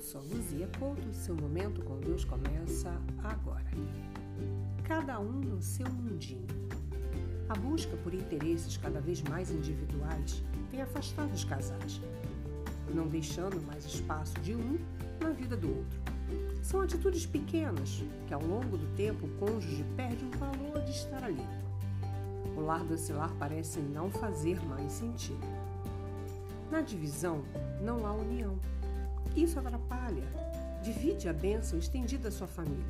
sou Luzia Couto, seu momento com Deus começa agora. Cada um no seu mundinho. A busca por interesses cada vez mais individuais tem afastado os casais, não deixando mais espaço de um na vida do outro. São atitudes pequenas que, ao longo do tempo, o cônjuge perde o valor de estar ali. O lar docilar parece não fazer mais sentido. Na divisão, não há união. Isso atrapalha, divide a bênção estendida à sua família.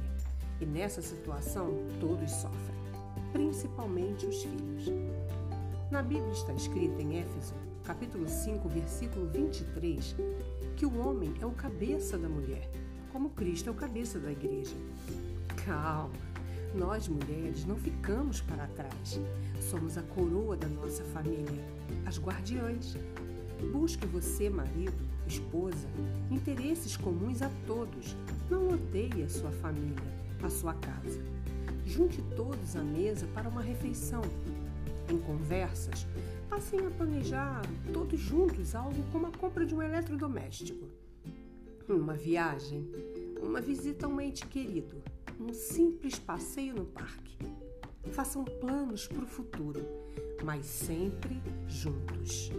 E nessa situação, todos sofrem, principalmente os filhos. Na Bíblia está escrito em Éfeso, capítulo 5, versículo 23, que o homem é o cabeça da mulher, como Cristo é o cabeça da igreja. Calma, nós mulheres não ficamos para trás. Somos a coroa da nossa família, as guardiães. Busque você, marido, esposa, interesses comuns a todos. Não odeie a sua família, a sua casa. Junte todos à mesa para uma refeição. Em conversas, passem a planejar todos juntos algo como a compra de um eletrodoméstico. Uma viagem, uma visita a um ente querido, um simples passeio no parque. Façam planos para o futuro, mas sempre juntos.